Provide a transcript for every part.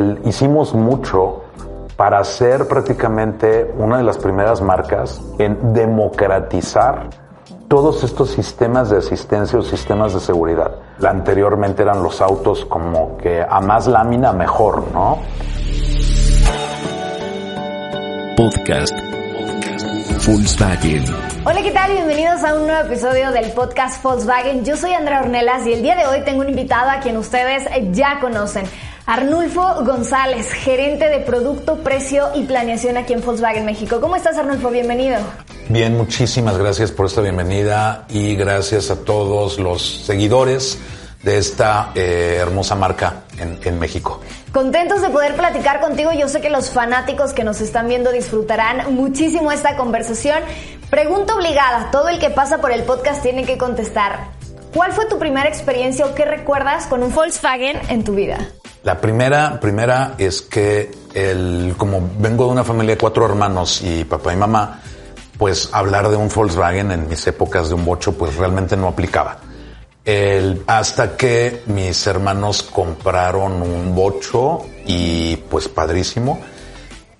el, hicimos mucho para ser prácticamente una de las primeras marcas en democratizar todos estos sistemas de asistencia o sistemas de seguridad. Anteriormente eran los autos como que a más lámina mejor, ¿no? Podcast Volkswagen. Hola, ¿qué tal? Bienvenidos a un nuevo episodio del podcast Volkswagen. Yo soy Andrea Ornelas y el día de hoy tengo un invitado a quien ustedes ya conocen. Arnulfo González, gerente de producto, precio y planeación aquí en Volkswagen México. ¿Cómo estás, Arnulfo? Bienvenido. Bien, muchísimas gracias por esta bienvenida y gracias a todos los seguidores de esta eh, hermosa marca en, en, México. Contentos de poder platicar contigo. Yo sé que los fanáticos que nos están viendo disfrutarán muchísimo esta conversación. Pregunta obligada, todo el que pasa por el podcast tiene que contestar. ¿Cuál fue tu primera experiencia o qué recuerdas con un Volkswagen en tu vida? La primera, primera es que el, como vengo de una familia de cuatro hermanos y papá y mamá, pues hablar de un Volkswagen en mis épocas de un bocho pues realmente no aplicaba. El, hasta que mis hermanos compraron un bocho y pues padrísimo.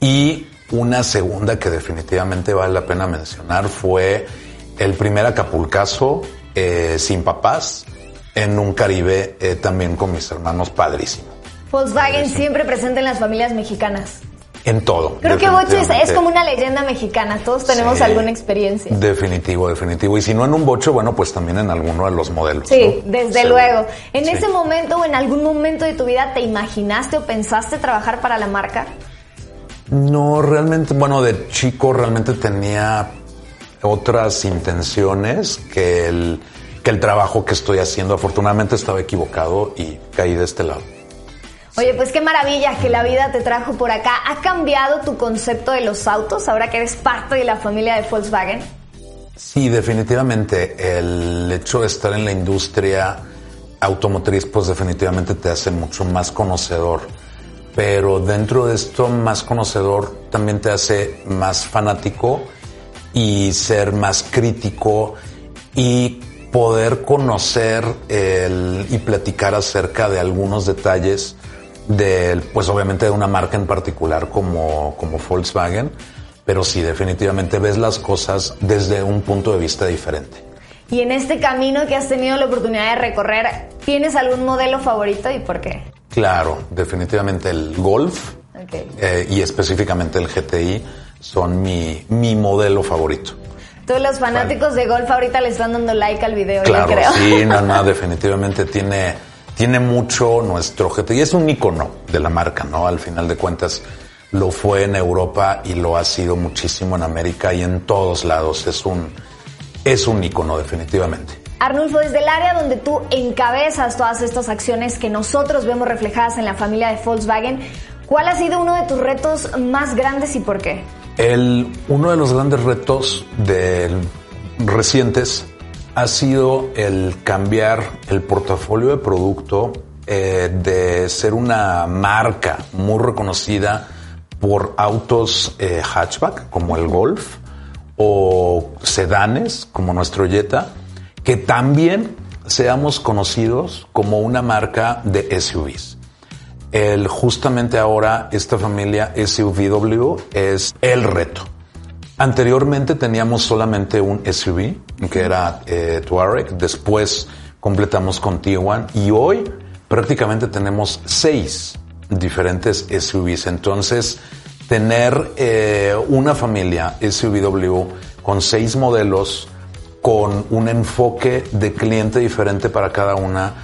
Y una segunda que definitivamente vale la pena mencionar fue el primer Acapulcazo eh, sin papás en un Caribe eh, también con mis hermanos padrísimo. Volkswagen siempre presente en las familias mexicanas. En todo. Creo que Bocho es, como una leyenda mexicana. Todos tenemos Sí. alguna experiencia. Definitivo, definitivo. Y si no en un bocho, bueno, pues también en alguno de los modelos. Sí, ¿no? desde luego. En Sí. ese momento o en algún momento de tu vida, ¿te imaginaste o pensaste trabajar para la marca? No, realmente, bueno, de chico realmente tenía otras intenciones que el, que el trabajo que estoy haciendo. Afortunadamente estaba equivocado y caí de este lado. Oye, pues qué maravilla que la vida te trajo por acá. ¿Ha cambiado tu concepto de los autos ahora que eres parte de la familia de Volkswagen? Sí, definitivamente. El hecho de estar en la industria automotriz, pues definitivamente te hace mucho más conocedor. Pero dentro de esto, más conocedor también te hace más fanático y ser más crítico y poder conocer el- y platicar acerca de algunos detalles del, pues obviamente de una marca en particular como, como Volkswagen, pero sí, definitivamente ves las cosas desde un punto de vista diferente. Y en este camino que has tenido la oportunidad de recorrer, ¿tienes algún modelo favorito y por qué? Claro, definitivamente el Golf eh, y específicamente el GTI son mi, mi modelo favorito. Todos los fanáticos de golf ahorita le están dando like al video, Claro, yo creo. sí, no, no, definitivamente tiene, tiene mucho nuestro GTI. Es un icono de la marca, ¿no? Al final de cuentas, lo fue en Europa y lo ha sido muchísimo en América y en todos lados. Es un, es un icono, definitivamente. Arnulfo, desde el área donde tú encabezas todas estas acciones que nosotros vemos reflejadas en la familia de Volkswagen, ¿cuál ha sido uno de tus retos más grandes y por qué? El, uno de los grandes retos del- recientes ha sido el cambiar el portafolio de producto eh, de ser una marca muy reconocida por autos eh, hatchback como el Golf o sedanes como nuestro Jetta, que también seamos conocidos como una marca de SUVs. El, justamente ahora esta familia SUVW es el reto. Anteriormente teníamos solamente un SUV, que era eh, después completamos con Tiguan y hoy prácticamente tenemos seis diferentes SUVs. Entonces, tener eh, una familia SUVW con seis modelos, con un enfoque de cliente diferente para cada una,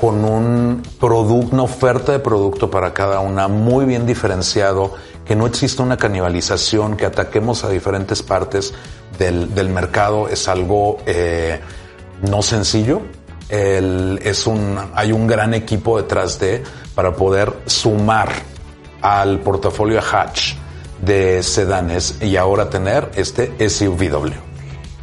con un producto, una oferta de producto para cada una muy bien diferenciado, que no exista una canibalización, que ataquemos a diferentes partes del, del mercado, es algo eh, no sencillo. Hay un gran equipo detrás de para poder sumar al portafolio hatch de sedanes y ahora tener este SUVW.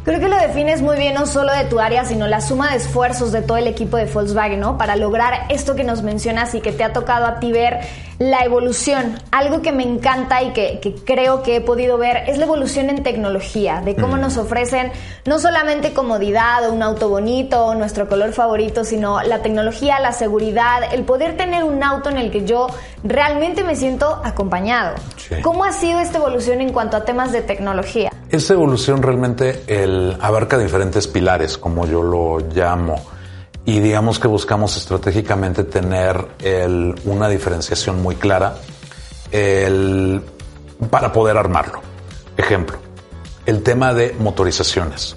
Creo que lo defines muy bien no solo de tu área, sino la suma de esfuerzos de todo el equipo de Volkswagen, ¿no? Para lograr esto que nos mencionas y que te ha tocado a ti ver la evolución. Algo que me encanta y que, que creo que he podido ver es la evolución en tecnología, de cómo nos ofrecen no solamente comodidad o un auto bonito o nuestro color favorito, sino la tecnología, la seguridad, el poder tener un auto en el que yo realmente me siento acompañado. Sí. ¿Cómo ha sido esta evolución en cuanto a temas de tecnología? Esta evolución realmente el, abarca diferentes pilares, como yo lo llamo, y digamos que buscamos estratégicamente tener una diferenciación muy clara para poder armarlo. Ejemplo, el tema de motorizaciones.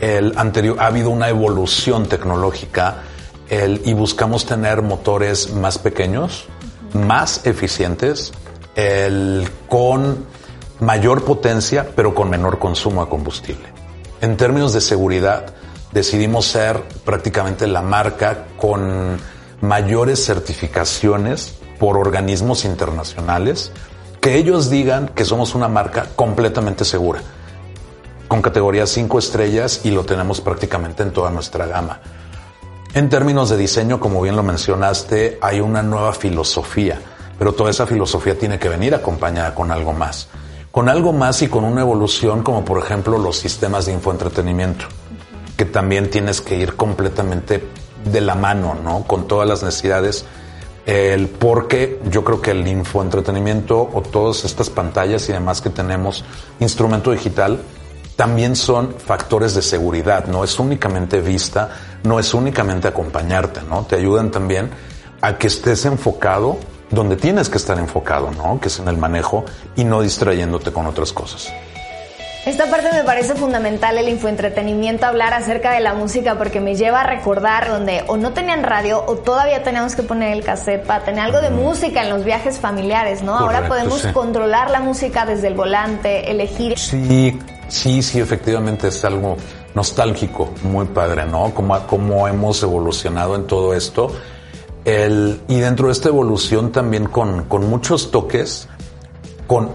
El anterior, ha habido una evolución tecnológica y buscamos tener motores más pequeños, más eficientes, con mayor potencia, pero con menor consumo de combustible. En términos de seguridad, decidimos ser prácticamente la marca con mayores certificaciones por organismos internacionales, que ellos digan que somos una marca completamente segura, con categoría 5 estrellas y lo tenemos prácticamente en toda nuestra gama. En términos de diseño, como bien lo mencionaste, hay una nueva filosofía, pero toda esa filosofía tiene que venir acompañada con algo más con algo más y con una evolución como por ejemplo los sistemas de infoentretenimiento, que también tienes que ir completamente de la mano, ¿no? Con todas las necesidades. El porque yo creo que el infoentretenimiento o todas estas pantallas y demás que tenemos, instrumento digital, también son factores de seguridad, no es únicamente vista, no es únicamente acompañarte, ¿no? Te ayudan también a que estés enfocado donde tienes que estar enfocado, ¿no? Que es en el manejo y no distrayéndote con otras cosas. Esta parte me parece fundamental el infoentretenimiento, hablar acerca de la música, porque me lleva a recordar donde o no tenían radio o todavía teníamos que poner el cassette para tener algo de música en los viajes familiares, ¿no? Correcto, Ahora podemos sí. controlar la música desde el volante, elegir. Sí, sí, sí, efectivamente es algo nostálgico, muy padre, ¿no? Como, como hemos evolucionado en todo esto. El, y dentro de esta evolución también con, con muchos toques con,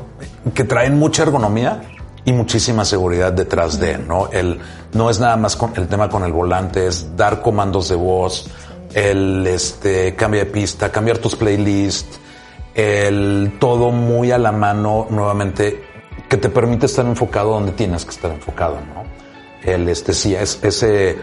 que traen mucha ergonomía y muchísima seguridad detrás de, ¿no? El, no es nada más con el tema con el volante, es dar comandos de voz, el este, cambia de pista, cambiar tus playlists, el todo muy a la mano nuevamente que te permite estar enfocado donde tienes que estar enfocado, ¿no? El este sí es ese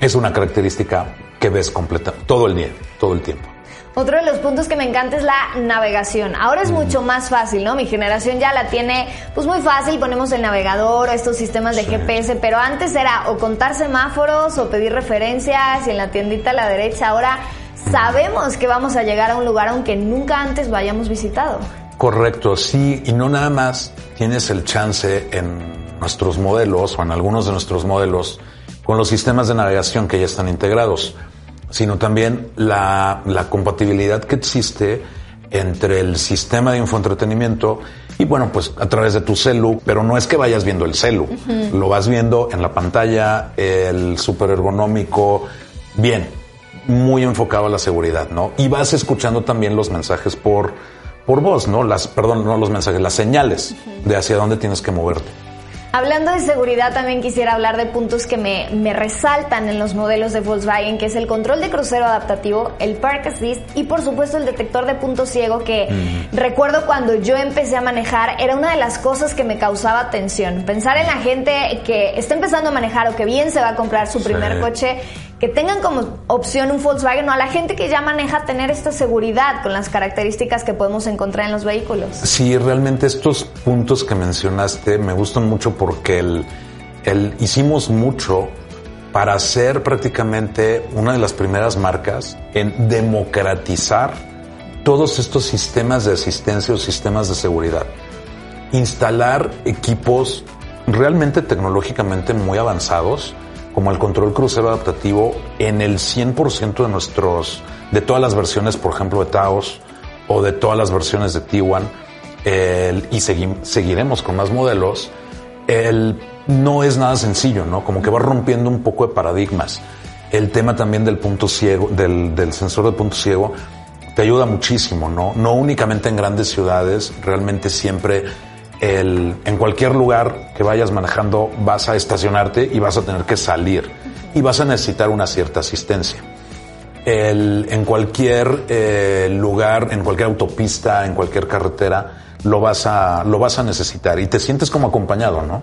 es una característica que ves completa todo el día, todo el tiempo. Otro de los puntos que me encanta es la navegación. Ahora es mucho más fácil, ¿no? Mi generación ya la tiene pues muy fácil, ponemos el navegador o estos sistemas de Sí. GPS, pero antes era o contar semáforos o pedir referencias y en la tiendita a la derecha. Ahora sabemos que vamos a llegar a un lugar aunque nunca antes lo hayamos visitado. Correcto, sí, y no nada más tienes el chance en nuestros modelos o en algunos de nuestros modelos con los sistemas de navegación que ya están integrados, sino también la, la compatibilidad que existe entre el sistema de infoentretenimiento y bueno, pues a través de tu celu, pero no es que vayas viendo el celu, lo vas viendo en la pantalla, el super ergonómico, bien, muy enfocado a la seguridad, ¿no? Y vas escuchando también los mensajes por, por voz, ¿no? Las, perdón, no los mensajes, las señales de hacia dónde tienes que moverte. Hablando de seguridad, también quisiera hablar de puntos que me, me resaltan en los modelos de Volkswagen, que es el control de crucero adaptativo, el Park Assist y por supuesto el detector de punto ciego que recuerdo cuando yo empecé a manejar era una de las cosas que me causaba tensión. Pensar en la gente que está empezando a manejar o que bien se va a comprar su Sí. primer coche, que tengan como opción un Volkswagen o a la gente que ya maneja tener esta seguridad con las características que podemos encontrar en los vehículos. Sí, realmente estos puntos que mencionaste me gustan mucho porque el, hicimos mucho para ser prácticamente una de las primeras marcas en democratizar todos estos sistemas de asistencia o sistemas de seguridad. Instalar equipos realmente tecnológicamente muy avanzados, como el control crucero adaptativo en el 100% de nuestros, de todas las versiones, por ejemplo, de Taos o de todas las versiones de Tiguan, el- y segui- seguiremos con más modelos, el, no es nada sencillo, ¿no? Como que va rompiendo un poco de paradigmas. El tema también del punto ciego, del, del sensor de punto ciego, te ayuda muchísimo, ¿no? No únicamente en grandes ciudades, realmente siempre el, en cualquier lugar que vayas manejando vas a estacionarte y vas a tener que salir y vas a necesitar una cierta asistencia. el, en cualquier eh, lugar, en cualquier autopista, en cualquier carretera, lo vas a, lo vas a necesitar y te sientes como acompañado, ¿no?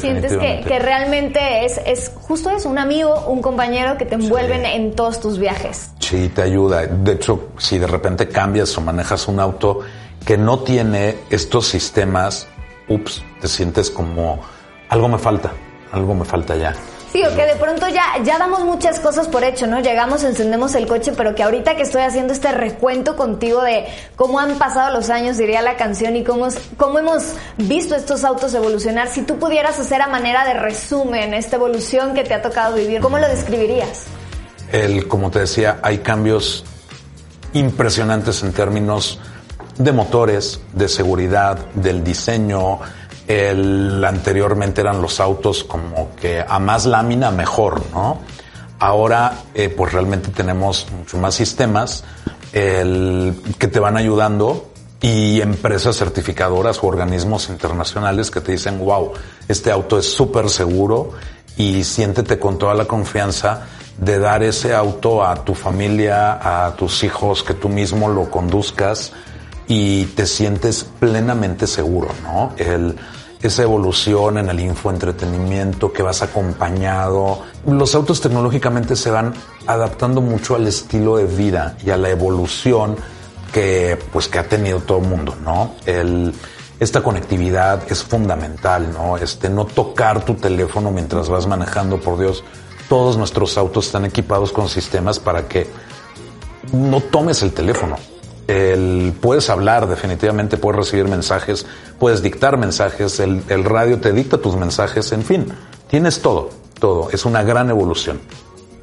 Sientes que, que, realmente es, es justo eso, un amigo, un compañero que te envuelven en todos tus viajes. Sí, te ayuda. De hecho, si de repente cambias o manejas un auto que no tiene estos sistemas, ups, te sientes como algo me falta, algo me falta ya. Sí, o que de pronto ya, ya damos muchas cosas por hecho, ¿no? Llegamos, encendemos el coche, pero que ahorita que estoy haciendo este recuento contigo de cómo han pasado los años, diría la canción, y cómo, cómo hemos visto estos autos evolucionar, si tú pudieras hacer a manera de resumen esta evolución que te ha tocado vivir, ¿cómo lo describirías? El, como te decía, hay cambios impresionantes en términos de motores, de seguridad, del diseño, el, anteriormente eran los autos como que a más lámina mejor, ¿no? Ahora, eh, pues realmente tenemos mucho más sistemas el, que te van ayudando y empresas certificadoras o organismos internacionales que te dicen, wow, este auto es súper seguro y siéntete con toda la confianza de dar ese auto a tu familia, a tus hijos, que tú mismo lo conduzcas y te sientes plenamente seguro, ¿no? El, esa evolución en el infoentretenimiento que vas acompañado. Los autos tecnológicamente se van adaptando mucho al estilo de vida y a la evolución que pues que ha tenido todo el mundo, ¿no? El, esta conectividad es fundamental, ¿no? Este, no tocar tu teléfono mientras vas manejando, por Dios. Todos nuestros autos están equipados con sistemas para que no tomes el teléfono el, puedes hablar definitivamente, puedes recibir mensajes, puedes dictar mensajes, el, el radio te dicta tus mensajes, en fin, tienes todo, todo. Es una gran evolución.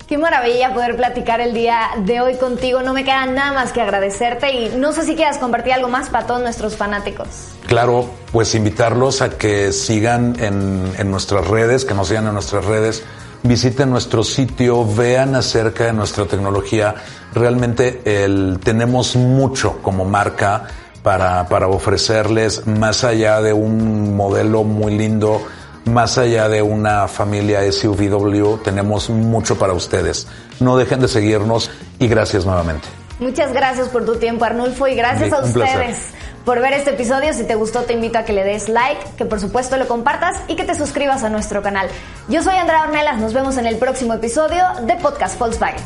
Qué maravilla poder platicar el día de hoy contigo. No me queda nada más que agradecerte y no sé si quieras compartir algo más para todos nuestros fanáticos. Claro, pues invitarlos a que sigan en, en nuestras redes, que nos sigan en nuestras redes visiten nuestro sitio, vean acerca de nuestra tecnología. Realmente el, tenemos mucho como marca para, para ofrecerles, más allá de un modelo muy lindo, más allá de una familia SUVW, tenemos mucho para ustedes. No dejen de seguirnos y gracias nuevamente. Muchas gracias por tu tiempo, Arnulfo, y gracias a ustedes por ver este episodio. Si te gustó, te invito a que le des like, que por supuesto lo compartas y que te suscribas a nuestro canal. Yo soy Andrea Ornelas, nos vemos en el próximo episodio de Podcast Volkswagen.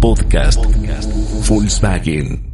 Podcast Volkswagen.